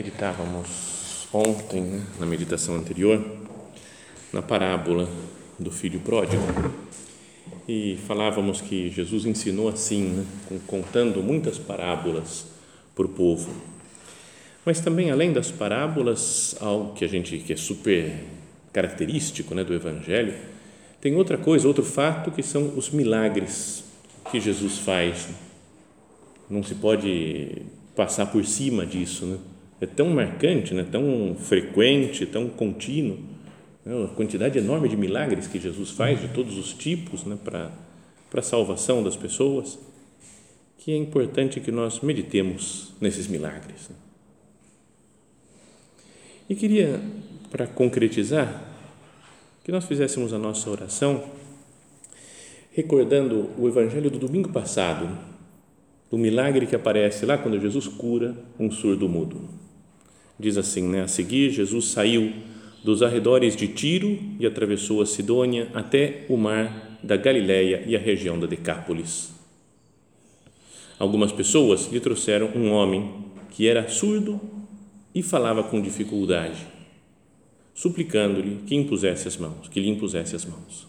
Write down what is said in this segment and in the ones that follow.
Meditávamos ontem, na meditação anterior, na parábola do filho pródigo e falávamos que Jesus ensinou assim, né, contando muitas parábolas para o povo. Mas também, além das parábolas, algo que a gente que é super característico né, do Evangelho, tem outra coisa, outro fato que são os milagres que Jesus faz. Não se pode passar por cima disso, né? É tão marcante, né? tão frequente, tão contínuo, né? quantidade enorme de milagres que Jesus faz de todos os tipos né? para para a salvação das pessoas, que é importante que nós meditemos nesses milagres. Né? E queria, para concretizar, que nós fizéssemos a nossa oração recordando o evangelho do domingo passado, do milagre que aparece lá quando Jesus cura um surdo mudo diz assim, né? A seguir, Jesus saiu dos arredores de Tiro e atravessou a Sidônia até o mar da Galileia e a região da Decápolis. Algumas pessoas lhe trouxeram um homem que era surdo e falava com dificuldade, suplicando-lhe que impusesse as mãos, que lhe impusesse as mãos.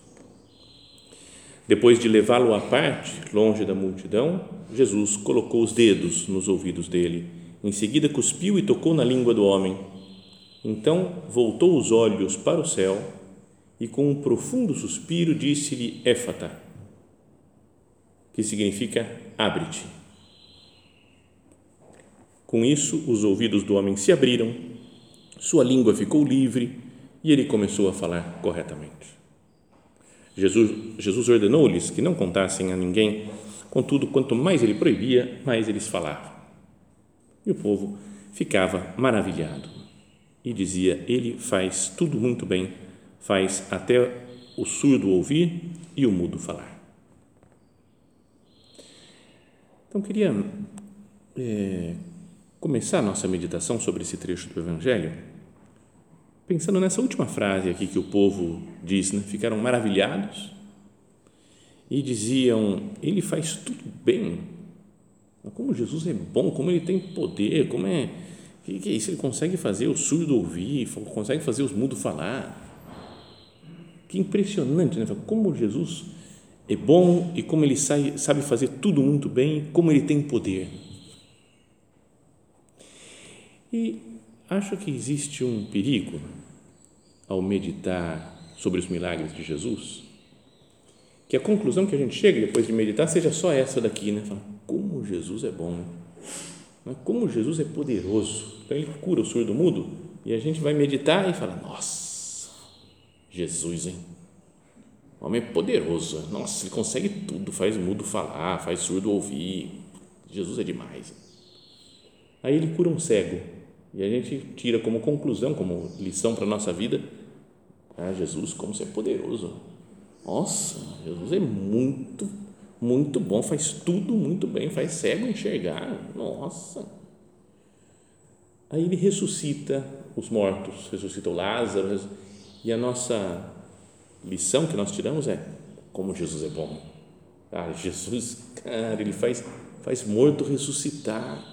Depois de levá-lo à parte, longe da multidão, Jesus colocou os dedos nos ouvidos dele em seguida cuspiu e tocou na língua do homem. Então voltou os olhos para o céu e com um profundo suspiro disse-lhe Éfata, que significa abre-te. Com isso, os ouvidos do homem se abriram, sua língua ficou livre e ele começou a falar corretamente. Jesus, Jesus ordenou-lhes que não contassem a ninguém, contudo, quanto mais ele proibia, mais eles falavam. E o povo ficava maravilhado e dizia: Ele faz tudo muito bem, faz até o surdo ouvir e o mudo falar. Então, queria é, começar a nossa meditação sobre esse trecho do Evangelho pensando nessa última frase aqui que o povo diz, né? ficaram maravilhados e diziam: Ele faz tudo bem, como Jesus é bom, como ele tem poder, como é. Que, que é isso? Ele consegue fazer o surdo ouvir, consegue fazer os mudos falar. Que impressionante, né? Como Jesus é bom e como ele sabe fazer tudo muito bem, como ele tem poder. E acho que existe um perigo ao meditar sobre os milagres de Jesus, que a conclusão que a gente chega depois de meditar seja só essa daqui, né? Fala, como Jesus é bom, né? como Jesus é poderoso. Então ele cura o surdo mudo e a gente vai meditar e fala: Nossa, Jesus, hein? O homem é poderoso. Nossa, ele consegue tudo, faz mudo falar, faz surdo ouvir. Jesus é demais. Aí ele cura um cego e a gente tira como conclusão, como lição para a nossa vida: ah, Jesus, como você é poderoso. Nossa, Jesus é muito muito bom, faz tudo muito bem, faz cego enxergar. Nossa! Aí ele ressuscita os mortos, ressuscita o Lázaro, e a nossa lição que nós tiramos é como Jesus é bom. Ah, Jesus, cara, ele faz, faz morto ressuscitar.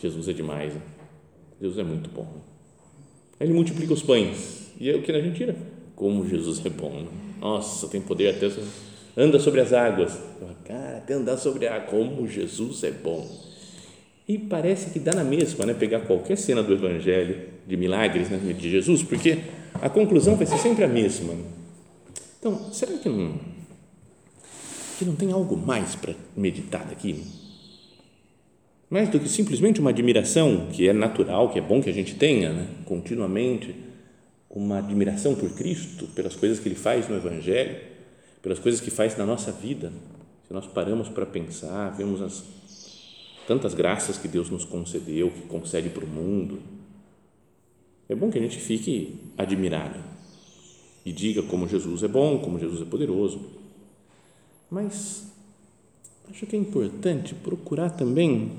Jesus é demais. Né? Jesus é muito bom. Aí ele multiplica os pães. E é o que a gente tira? Como Jesus é bom. Né? Nossa, tem poder até anda sobre as águas. Cara, até andar sobre a água, como Jesus é bom. E parece que dá na mesma, né? Pegar qualquer cena do Evangelho de milagres né, de Jesus, porque a conclusão vai ser sempre a mesma. Então, será que não, que não tem algo mais para meditar daqui? Mais do que simplesmente uma admiração, que é natural, que é bom que a gente tenha, né? continuamente, uma admiração por Cristo, pelas coisas que Ele faz no Evangelho, pelas coisas que faz na nossa vida. Se nós paramos para pensar, vemos as tantas graças que Deus nos concedeu, que concede para o mundo. É bom que a gente fique admirado e diga como Jesus é bom, como Jesus é poderoso. Mas acho que é importante procurar também,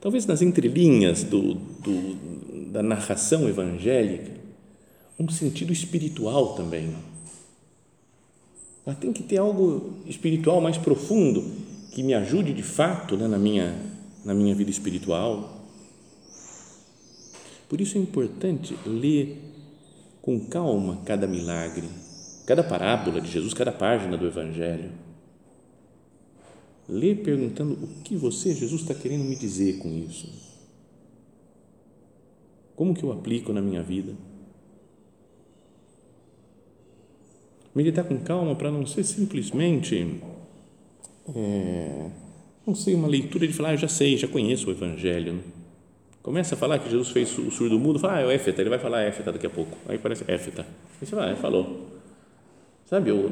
talvez nas entrelinhas do, do, da narração evangélica, um sentido espiritual também. Mas tem que ter algo espiritual mais profundo que me ajude de fato né, na minha na minha vida espiritual. Por isso é importante ler com calma cada milagre, cada parábola de Jesus, cada página do Evangelho. Ler perguntando o que você, Jesus, está querendo me dizer com isso. Como que eu aplico na minha vida? Meditar com calma para não ser simplesmente é, não sei, uma leitura de falar, ah, eu já sei, já conheço o Evangelho. Né? Começa a falar que Jesus fez o surdo mudo, fala, ah, é o Éfeta, ele vai falar Éfeta daqui a pouco. Aí parece Éfeta. Aí você vai, ah, falou. Sabe, eu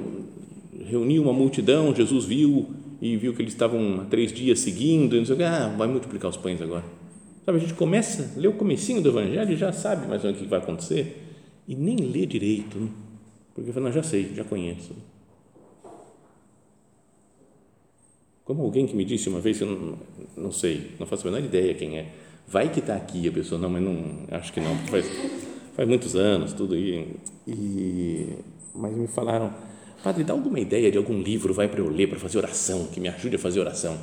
reuni uma multidão, Jesus viu e viu que eles estavam há três dias seguindo, e não sei o que, ah, vai multiplicar os pães agora. Sabe, a gente começa, lê o comecinho do Evangelho e já sabe mais ou menos o que vai acontecer e nem lê direito, né? Porque fala, não, já sei, já conheço. Como alguém que me disse uma vez, eu não, não sei, não faço a menor ideia quem é. Vai que está aqui a pessoa, não, mas não, acho que não, faz, faz muitos anos, tudo e, e mas me falaram, padre, dá alguma ideia de algum livro, vai para eu ler, para fazer oração, que me ajude a fazer oração.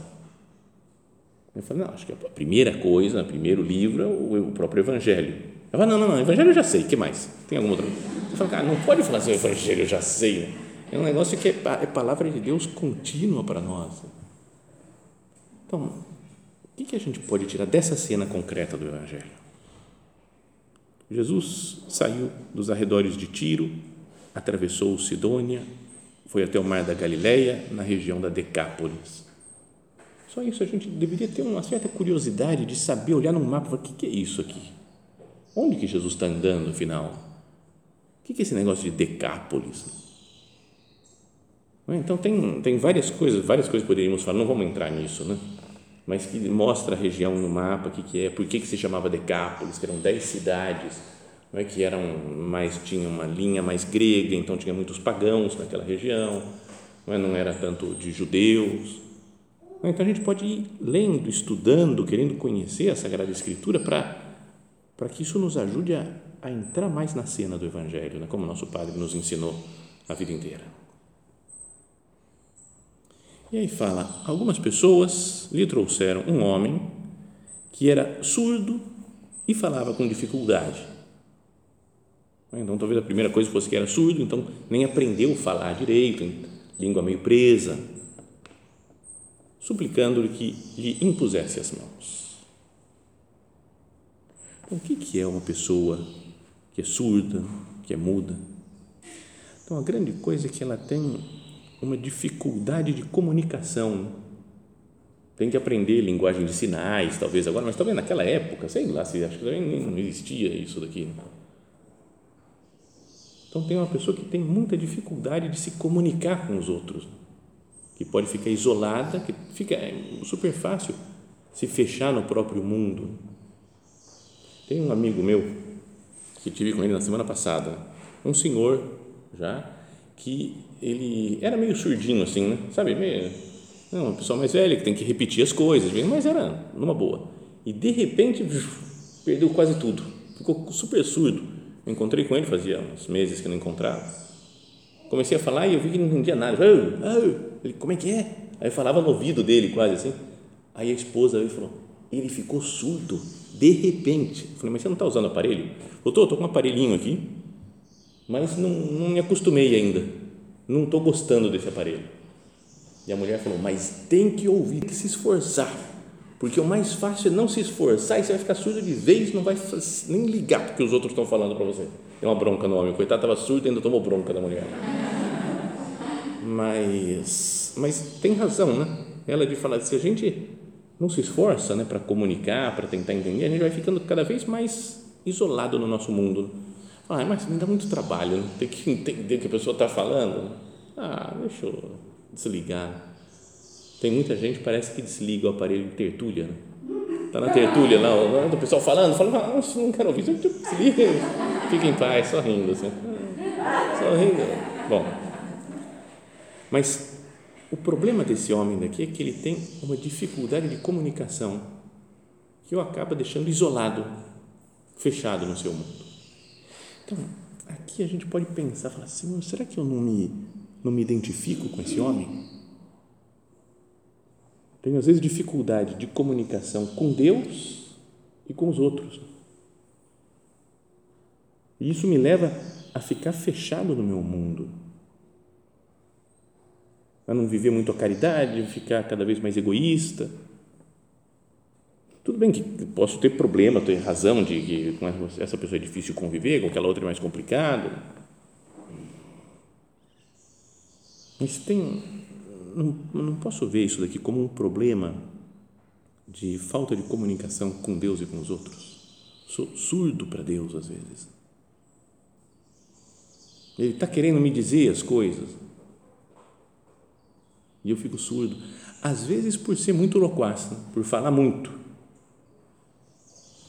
Eu falei, não, acho que a primeira coisa, o primeiro livro é o próprio Evangelho. Eu falei, não, não, não, Evangelho eu já sei, que mais? Tem alguma outra? Eu falei, cara, não pode falar assim, o Evangelho eu já sei. Né? É um negócio que é, é palavra de Deus contínua para nós. Então, o que a gente pode tirar dessa cena concreta do Evangelho? Jesus saiu dos arredores de Tiro, atravessou Sidônia, foi até o mar da Galileia, na região da Decápolis. Só isso a gente deveria ter uma certa curiosidade de saber, olhar no mapa o que é isso aqui? Onde que Jesus está andando, afinal? O que é esse negócio de Decápolis? Então, tem, tem várias coisas, várias coisas poderíamos falar, não vamos entrar nisso, né? mas que mostra a região no mapa, o que, que é, por que, que se chamava Decápolis, que eram dez cidades, não é, que eram mais, tinha uma linha mais grega, então tinha muitos pagãos naquela região, não, é, não era tanto de judeus. Então a gente pode ir lendo, estudando, querendo conhecer a Sagrada Escritura para, para que isso nos ajude a, a entrar mais na cena do Evangelho, né, como nosso Padre nos ensinou a vida inteira. E aí fala: algumas pessoas lhe trouxeram um homem que era surdo e falava com dificuldade. Então, talvez a primeira coisa fosse que era surdo, então nem aprendeu a falar direito, língua meio presa, suplicando-lhe que lhe impusesse as mãos. Então, o que é uma pessoa que é surda, que é muda? Então, a grande coisa é que ela tem uma dificuldade de comunicação. Tem que aprender linguagem de sinais, talvez agora, mas talvez naquela época, sei lá, se acho que também não existia isso daqui. Então tem uma pessoa que tem muita dificuldade de se comunicar com os outros, que pode ficar isolada, que fica é super fácil se fechar no próprio mundo. Tem um amigo meu que tive com ele na semana passada, um senhor já que ele era meio surdinho assim, né? sabe, meio, não, uma pessoa mais velha que tem que repetir as coisas, mas era numa boa. E de repente perdeu quase tudo, ficou super surdo. Eu encontrei com ele fazia uns meses que não encontrava. Comecei a falar e eu vi que não entendia nada. Ele, como é que é? Aí eu falava no ouvido dele quase assim. Aí a esposa ele falou, ele ficou surdo de repente. Eu falei, mas você não está usando aparelho? Doutor, estou com um aparelhinho aqui mas não, não me acostumei ainda, não estou gostando desse aparelho. E a mulher falou, mas tem que ouvir, tem que se esforçar, Porque o mais fácil é não se esforçar e você vai ficar surdo de vez, não vai nem ligar porque os outros estão falando para você. Tem uma bronca no homem, coitado, estava surdo e ainda tomou bronca da mulher. Mas, mas tem razão, né? Ela de falar, se a gente não se esforça né, para comunicar, para tentar entender, a gente vai ficando cada vez mais isolado no nosso mundo. Ah, mas me dá muito trabalho, né? ter que entender o que a pessoa está falando. Ah, deixa eu desligar. Tem muita gente parece que desliga o aparelho de tertúlia. Né? Tá na tertúlia lá, o, pessoal falando, falando, ah, não quero ouvir, desliga, fica em paz, só rindo assim. Só rindo. Bom, mas o problema desse homem daqui é que ele tem uma dificuldade de comunicação que o acaba deixando isolado, fechado no seu mundo. Então, aqui a gente pode pensar, falar, Senhor, será que eu não me, não me identifico com esse homem? Tenho às vezes dificuldade de comunicação com Deus e com os outros. E isso me leva a ficar fechado no meu mundo a não viver muito a caridade, ficar cada vez mais egoísta. Tudo bem que posso ter problema, ter razão de que com essa pessoa é difícil conviver, com aquela outra é mais complicado. Mas tem, não, não posso ver isso daqui como um problema de falta de comunicação com Deus e com os outros. Sou surdo para Deus às vezes. Ele está querendo me dizer as coisas, e eu fico surdo. Às vezes por ser muito loquaz, né? por falar muito.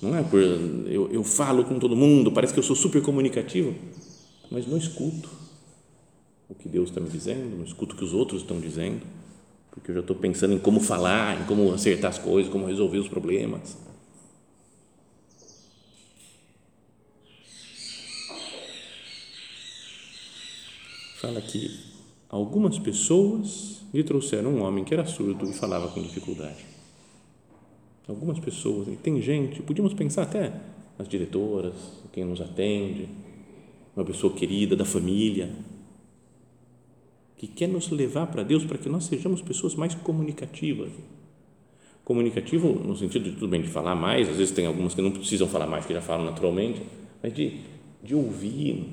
Não é por eu, eu falo com todo mundo, parece que eu sou super comunicativo, mas não escuto o que Deus está me dizendo, não escuto o que os outros estão dizendo, porque eu já estou pensando em como falar, em como acertar as coisas, como resolver os problemas. Fala aqui, algumas pessoas lhe trouxeram um homem que era surdo e falava com dificuldade. Algumas pessoas, e tem gente, podíamos pensar até nas diretoras, quem nos atende, uma pessoa querida da família, que quer nos levar para Deus para que nós sejamos pessoas mais comunicativas. Comunicativo no sentido de tudo bem de falar mais, às vezes tem algumas que não precisam falar mais, que já falam naturalmente, mas de, de ouvir,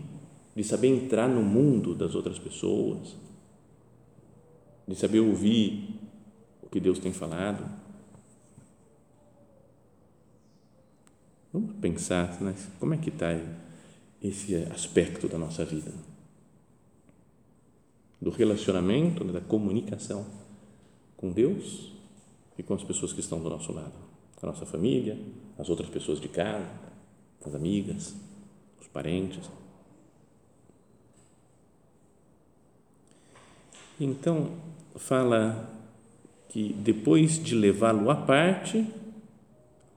de saber entrar no mundo das outras pessoas de saber ouvir o que Deus tem falado. Vamos pensar né, como é que está esse aspecto da nossa vida, do relacionamento, né, da comunicação com Deus e com as pessoas que estão do nosso lado, a nossa família, as outras pessoas de casa, as amigas, os parentes. Então, fala que depois de levá-lo à parte,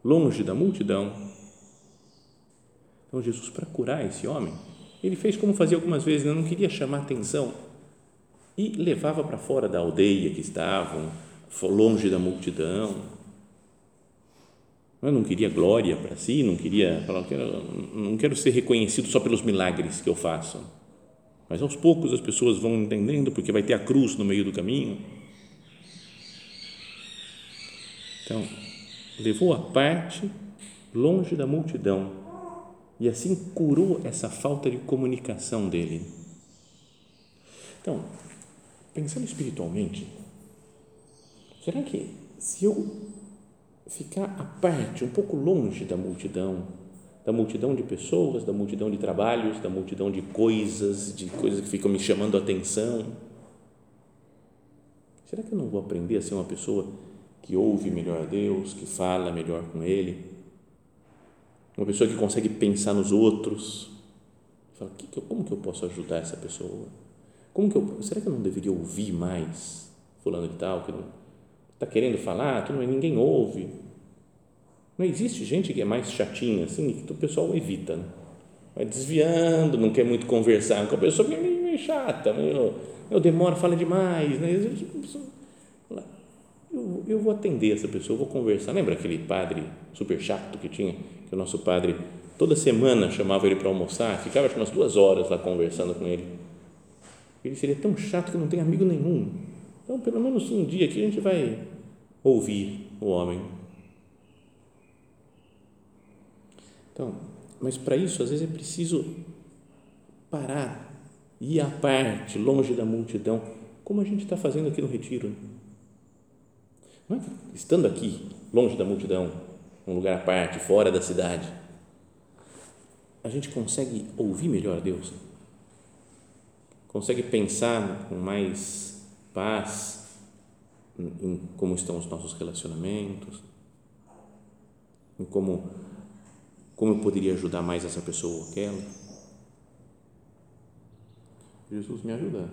longe da multidão, então Jesus, para curar esse homem, ele fez como fazia algumas vezes, né? não queria chamar atenção e levava para fora da aldeia que estavam, longe da multidão. Eu não queria glória para si, não queria não quero, não quero ser reconhecido só pelos milagres que eu faço mas aos poucos as pessoas vão entendendo, porque vai ter a cruz no meio do caminho. Então, levou a parte longe da multidão e assim curou essa falta de comunicação dele. Então, pensando espiritualmente, será que se eu ficar à parte, um pouco longe da multidão, da multidão de pessoas, da multidão de trabalhos, da multidão de coisas, de coisas que ficam me chamando a atenção. Será que eu não vou aprender a ser uma pessoa que ouve melhor a Deus, que fala melhor com Ele? Uma pessoa que consegue pensar nos outros. Fala, como que eu posso ajudar essa pessoa? Como que eu, será que eu não deveria ouvir mais fulano de tal que está querendo falar, tudo, mas ninguém ouve não existe gente que é mais chatinha assim, que o pessoal evita, né? vai desviando, não quer muito conversar com a pessoa, que é meio, chata, meio, eu demoro, fala demais, né? Eu, eu vou atender essa pessoa, vou conversar. Lembra aquele padre super chato que tinha, que o nosso padre toda semana chamava ele para almoçar, ficava umas duas horas lá conversando com ele. Ele seria tão chato que não tem amigo nenhum. Então, pelo menos um dia aqui a gente vai ouvir o homem Então, mas para isso, às vezes é preciso parar, ir à parte, longe da multidão, como a gente está fazendo aqui no Retiro. Né? É estando aqui, longe da multidão, um lugar à parte, fora da cidade, a gente consegue ouvir melhor Deus, consegue pensar com mais paz em, em como estão os nossos relacionamentos, em como como eu poderia ajudar mais essa pessoa ou aquela. Jesus me ajuda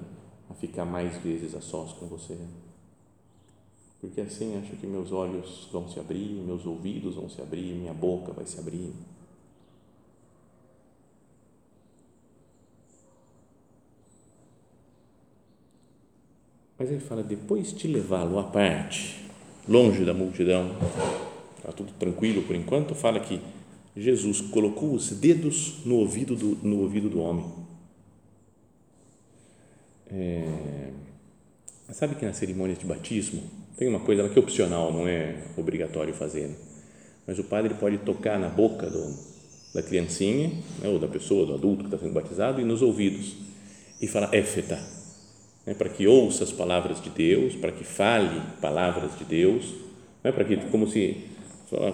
a ficar mais vezes a sós com você. Porque assim acho que meus olhos vão se abrir, meus ouvidos vão se abrir, minha boca vai se abrir. Mas ele fala: depois de levá-lo à parte, longe da multidão, está tudo tranquilo por enquanto, fala que Jesus colocou os dedos no ouvido do, no ouvido do homem. É, sabe que na cerimônia de batismo tem uma coisa que é opcional, não é obrigatório fazer, né? mas o padre pode tocar na boca do, da criancinha, né, ou da pessoa, do adulto que está sendo batizado, e nos ouvidos, e falar éfeta, né, para que ouça as palavras de Deus, para que fale palavras de Deus, né, para que, como se,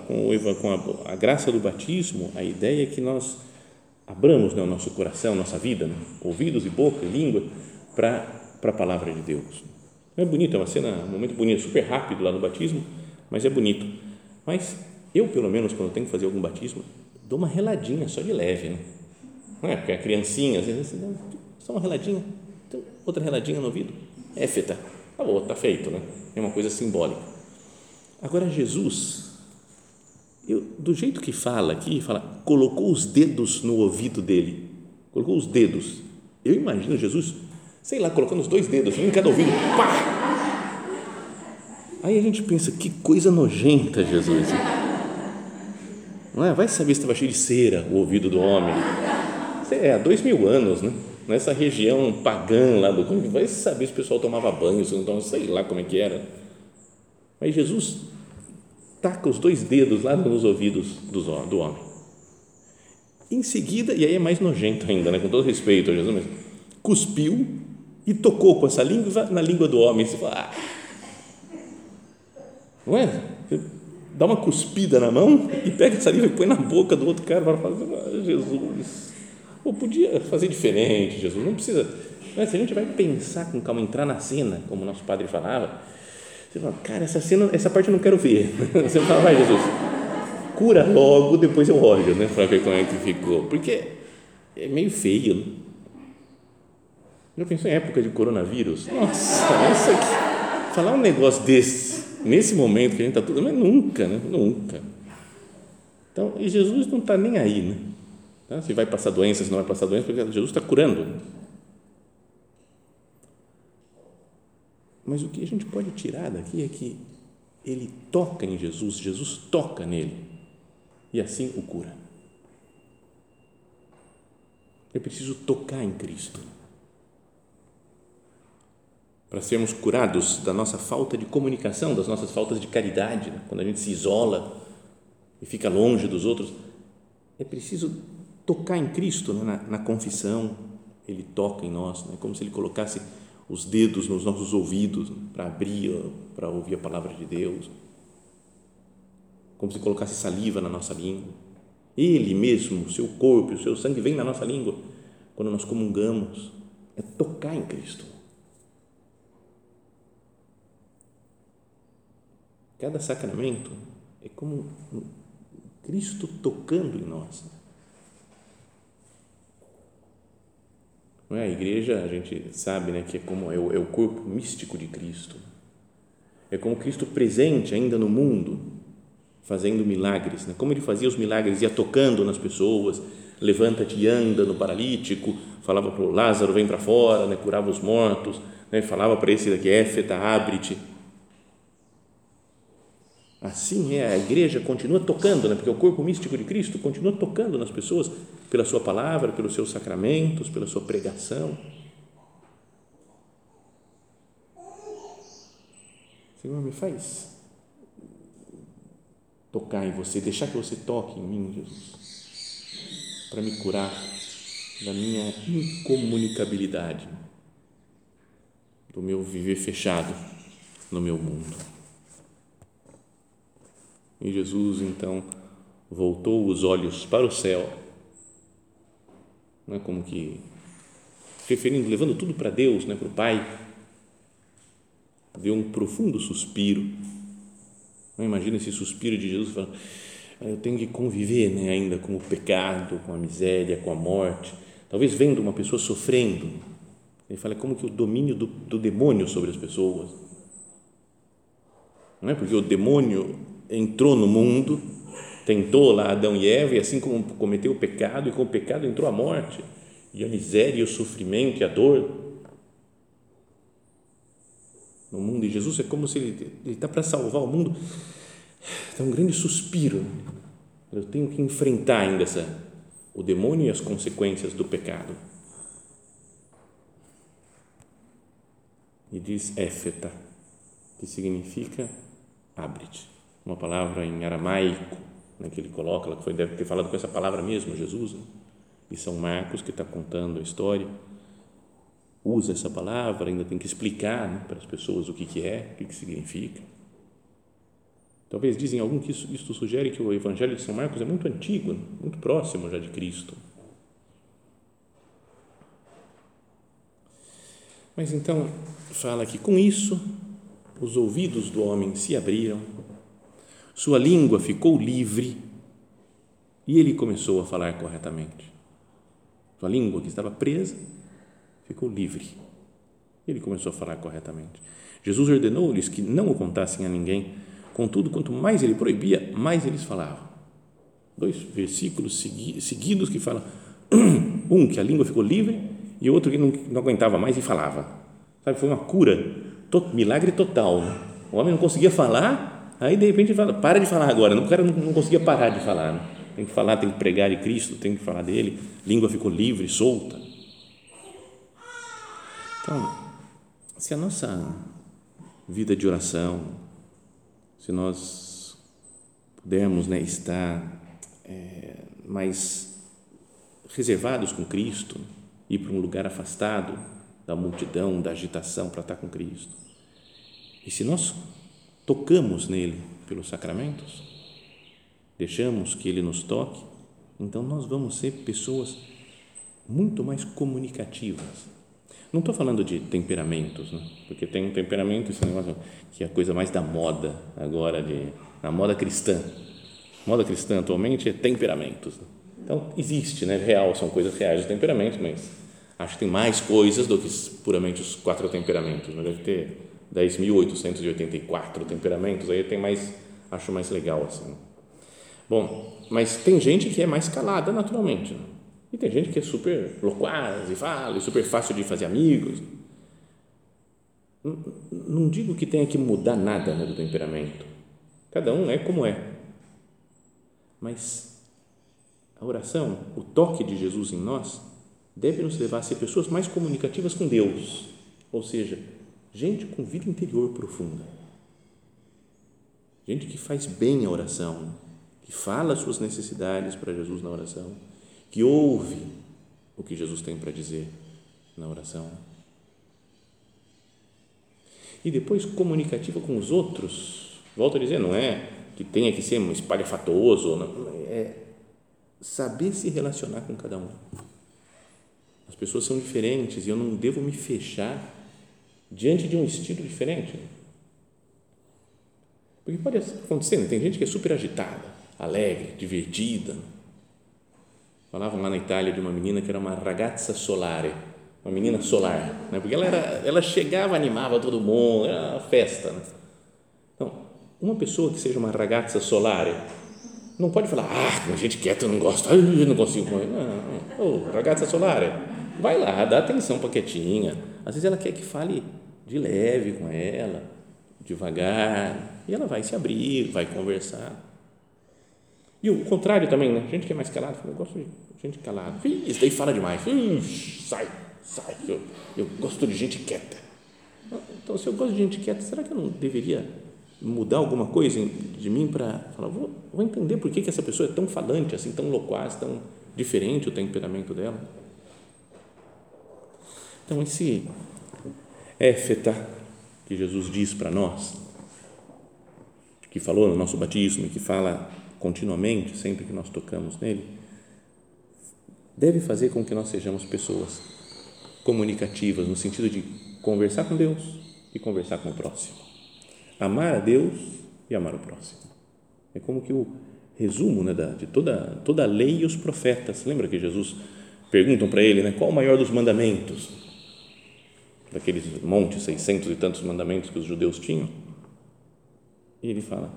com, o, com a, a, graça do batismo, a ideia é que nós abramos né, o nosso coração, nossa vida, né, ouvidos e boca língua, para a palavra de Deus. É bonito, é uma cena, um momento bonito, super rápido lá no batismo, mas é bonito. Mas eu, pelo menos, quando tenho que fazer algum batismo, dou uma reladinha só de leve, né? Não é porque a criancinha, às vezes, só uma reladinha, então, outra reladinha no ouvido, éfeta, acabou, está feito, né? É uma coisa simbólica. Agora, Jesus, eu, do jeito que fala aqui, fala, colocou os dedos no ouvido dele, colocou os dedos. Eu imagino Jesus sei lá, colocando os dois dedos em cada ouvido, pá! Aí a gente pensa, que coisa nojenta, Jesus. Não é? Vai saber se estava cheio de cera o ouvido do homem. É, há dois mil anos, né? Nessa região pagã lá do vai saber se o pessoal tomava banho, se não tomava, sei lá como é que era. Mas Jesus taca os dois dedos lá nos ouvidos do homem. Em seguida, e aí é mais nojento ainda, né? com todo respeito a Jesus, mas cuspiu e tocou com essa língua na língua do homem. Você fala, ah. não é? Dá uma cuspida na mão e pega essa língua e põe na boca do outro cara para falar, ah, Jesus, Pô, podia fazer diferente, Jesus, não precisa. É? Se a gente vai pensar com calma, entrar na cena, como nosso padre falava, você fala, cara, essa cena, essa parte eu não quero ver. Você fala, vai, Jesus, cura logo, depois eu olho, né, para ver como é que ficou. Porque é meio feio, né? Já pensou em época de coronavírus? Nossa, isso aqui, falar um negócio desse, nesse momento que a gente está tudo, mas nunca, né? Nunca. Então, e Jesus não está nem aí, né? Tá? Se vai passar doença, se não vai passar doença, porque Jesus está curando. Mas o que a gente pode tirar daqui é que ele toca em Jesus, Jesus toca nele e assim o cura. É preciso tocar em Cristo para sermos curados da nossa falta de comunicação, das nossas faltas de caridade, né? quando a gente se isola e fica longe dos outros, é preciso tocar em Cristo né? na, na, confissão, Ele toca em nós, né? como se Ele colocasse os dedos nos nossos ouvidos para abrir, para ouvir a palavra de Deus, como se colocasse saliva na nossa língua. Ele mesmo, o seu corpo, o seu sangue vem na nossa língua quando nós comungamos, é tocar em Cristo Cada sacramento é como Cristo tocando em nós. Não é? A igreja, a gente sabe né, que é como é o, é o corpo místico de Cristo. É como Cristo presente ainda no mundo, fazendo milagres. Né? Como ele fazia os milagres, ia tocando nas pessoas, levanta-te e anda no paralítico, falava para o Lázaro, vem para fora, né? curava os mortos, né? falava para esse daqui, Éfeta, abre-te Assim é, a igreja continua tocando, né? porque o corpo místico de Cristo continua tocando nas pessoas pela sua palavra, pelos seus sacramentos, pela sua pregação. Senhor, me faz tocar em você, deixar que você toque em mim, Jesus. para me curar da minha incomunicabilidade, do meu viver fechado no meu mundo. E Jesus então voltou os olhos para o céu, não é como que referindo, levando tudo para Deus, né, para o Pai, deu um profundo suspiro. Não imagina esse suspiro de Jesus falando: eu tenho que conviver né, ainda com o pecado, com a miséria, com a morte. Talvez vendo uma pessoa sofrendo, ele fala como que o domínio do, do demônio sobre as pessoas. Não é porque o demônio entrou no mundo, tentou lá Adão e Eva, e assim como cometeu o pecado, e com o pecado entrou a morte, e a miséria, e o sofrimento, e a dor. No mundo de Jesus é como se ele está para salvar o mundo, é um grande suspiro. Eu tenho que enfrentar ainda essa, o demônio e as consequências do pecado. E diz éfeta, que significa abre-te uma palavra em aramaico, né, que ele coloca, foi, deve ter falado com essa palavra mesmo, Jesus. Né? E São Marcos, que está contando a história, usa essa palavra, ainda tem que explicar né, para as pessoas o que, que é, o que, que significa. Talvez dizem algum que isso, isso sugere que o Evangelho de São Marcos é muito antigo, muito próximo já de Cristo. Mas então, fala que com isso os ouvidos do homem se abriram sua língua ficou livre e ele começou a falar corretamente. Sua língua que estava presa ficou livre. Ele começou a falar corretamente. Jesus ordenou-lhes que não o contassem a ninguém. Contudo, quanto mais ele proibia, mais eles falavam. Dois versículos seguidos que falam: um que a língua ficou livre e outro que não, não aguentava mais e falava. Sabe, foi uma cura, milagre total. Né? O homem não conseguia falar Aí de repente fala, para de falar agora. O cara não, não conseguia parar de falar. Né? Tem que falar, tem que pregar de Cristo, tem que falar dele. Língua ficou livre, solta. Então, se a nossa vida de oração, se nós pudermos né, estar é, mais reservados com Cristo, ir para um lugar afastado da multidão, da agitação para estar com Cristo. E se nós tocamos nele pelos sacramentos, deixamos que ele nos toque, então nós vamos ser pessoas muito mais comunicativas. Não estou falando de temperamentos, né? porque tem um temperamento, esse negócio que é a coisa mais da moda agora, de, na moda cristã. Moda cristã atualmente é temperamentos. Né? Então, existe, né? real, são coisas reais de temperamento, mas acho que tem mais coisas do que puramente os quatro temperamentos. Né? Deve ter 10.884 temperamentos, aí tem mais, acho mais legal assim. Bom, mas tem gente que é mais calada naturalmente, né? e tem gente que é super loquaz e fala, e super fácil de fazer amigos. Não, não digo que tenha que mudar nada né, do temperamento, cada um é como é, mas a oração, o toque de Jesus em nós, deve nos levar a ser pessoas mais comunicativas com Deus, ou seja, gente com vida interior profunda, gente que faz bem a oração, que fala as suas necessidades para Jesus na oração, que ouve o que Jesus tem para dizer na oração. E depois comunicativa com os outros. Volto a dizer, não é que tenha que ser um espalhafatoso, não, é saber se relacionar com cada um. As pessoas são diferentes e eu não devo me fechar diante de um estilo diferente. Porque pode acontecer, né? tem gente que é super agitada, alegre, divertida. Falavam lá na Itália de uma menina que era uma ragazza solare, uma menina solar, né? porque ela, era, ela chegava, animava todo mundo, era uma festa. Né? Então, uma pessoa que seja uma ragazza solare não pode falar, ah, gente quieta, eu não gosto, eu não consigo com ele. Não, não. Oh, ragazza solare, vai lá, dá atenção para quietinha. Às vezes ela quer que fale de leve com ela, devagar, e ela vai se abrir, vai conversar. E o contrário também, né? Gente que é mais calada, eu gosto de gente calada. Isso daí fala demais. Sai, sai. Eu, eu gosto de gente quieta. Então, se eu gosto de gente quieta, será que eu não deveria mudar alguma coisa de mim para falar, vou, vou, entender por que, que essa pessoa é tão falante, assim, tão loquaz, tão diferente o temperamento dela. Então, esse éfeta que Jesus diz para nós, que falou no nosso batismo e que fala continuamente, sempre que nós tocamos nele, deve fazer com que nós sejamos pessoas comunicativas, no sentido de conversar com Deus e conversar com o próximo. Amar a Deus e amar o próximo. É como que o resumo né, de toda, toda a lei e os profetas. Lembra que Jesus perguntam para ele né, qual o maior dos mandamentos? Daqueles montes, seiscentos e tantos mandamentos que os judeus tinham. E ele fala: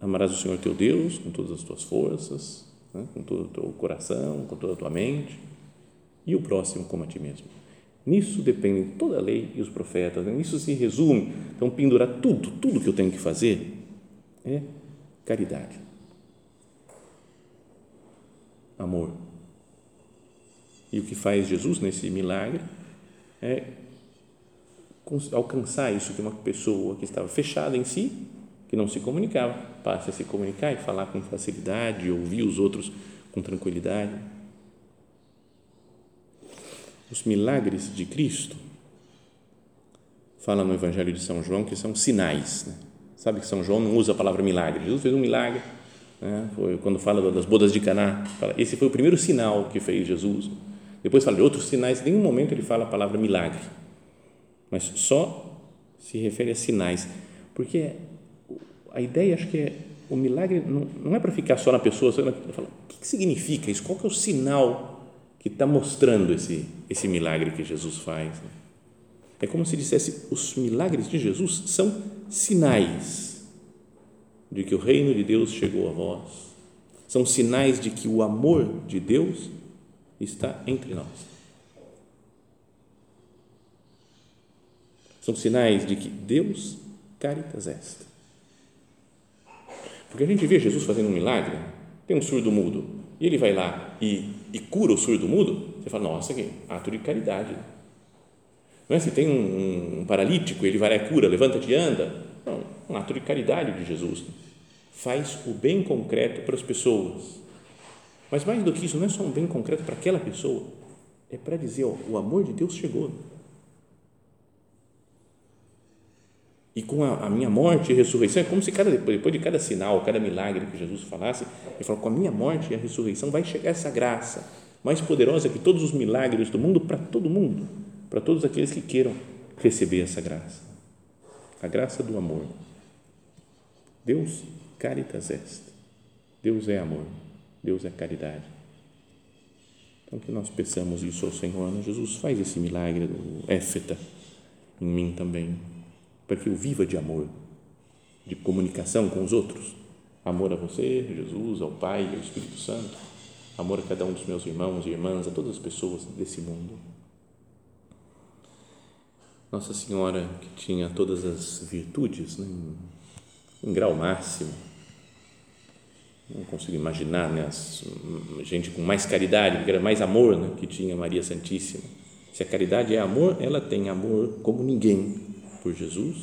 Amarás o Senhor teu Deus com todas as tuas forças, né, com todo o teu coração, com toda a tua mente, e o próximo como a ti mesmo. Nisso depende toda a lei e os profetas, né? nisso se resume. Então, pendurar tudo, tudo que eu tenho que fazer é caridade amor. E o que faz Jesus nesse milagre é alcançar isso que uma pessoa que estava fechada em si, que não se comunicava, passe a se comunicar e falar com facilidade, ouvir os outros com tranquilidade. Os milagres de Cristo, fala no Evangelho de São João que são sinais. Né? Sabe que São João não usa a palavra milagre. Jesus fez um milagre, né? Foi quando fala das bodas de Caná, fala, esse foi o primeiro sinal que fez Jesus. Depois fala de outros sinais, em nenhum momento ele fala a palavra milagre, mas só se refere a sinais, porque a ideia acho que é o milagre não, não é para ficar só na pessoa, só na, o que, que significa isso? Qual que é o sinal que está mostrando esse esse milagre que Jesus faz? É como se dissesse os milagres de Jesus são sinais de que o reino de Deus chegou a vós, são sinais de que o amor de Deus está entre nós. São sinais de que Deus caritas est. Porque a gente vê Jesus fazendo um milagre, tem um surdo mudo, e ele vai lá e, e cura o surdo mudo, você fala, nossa, que ato de caridade. Não é? Se tem um, um paralítico, ele vai lá e cura, levanta-te e anda, não, um ato de caridade de Jesus. Faz o bem concreto para as pessoas. Mas mais do que isso, não é só um bem concreto para aquela pessoa, é para dizer: ó, o amor de Deus chegou. E com a, a, minha morte e ressurreição, é como se cada, depois de cada sinal, cada milagre que Jesus falasse, ele falou: com a minha morte e a ressurreição vai chegar essa graça mais poderosa que todos os milagres do mundo para todo mundo, para todos aqueles que queiram receber essa graça. A graça do amor. Deus, caritas est. Deus é amor, Deus é caridade. Então, que nós peçamos isso ao Senhor. Né? Jesus faz esse milagre do éfeta em mim também, para que eu viva de amor, de comunicação com os outros. Amor a você, Jesus, ao Pai, ao Espírito Santo. Amor a cada um dos meus irmãos e irmãs, a todas as pessoas desse mundo. Nossa Senhora, que tinha todas as virtudes, né? em grau máximo. Não consigo imaginar né, as, gente com mais caridade, mais amor né, que tinha Maria Santíssima. Se a caridade é amor, ela tem amor como ninguém por Jesus,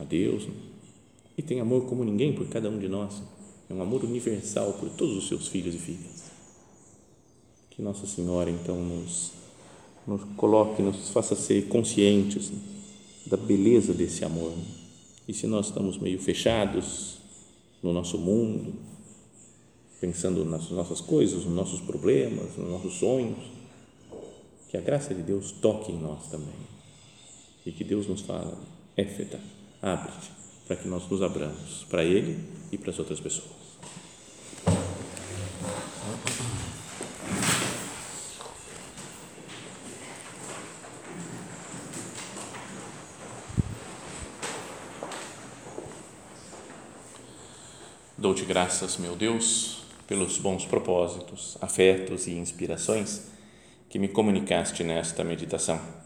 a Deus, né? e tem amor como ninguém por cada um de nós. É um amor universal por todos os seus filhos e filhas. Que Nossa Senhora, então, nos, nos coloque, nos faça ser conscientes né, da beleza desse amor. Né? E se nós estamos meio fechados no nosso mundo, pensando nas nossas coisas, nos nossos problemas, nos nossos sonhos, que a graça de Deus toque em nós também. E que Deus nos fala, éfeta, abre-te, para que nós nos abramos para Ele e para as outras pessoas. Dou-te graças, meu Deus, pelos bons propósitos, afetos e inspirações que me comunicaste nesta meditação.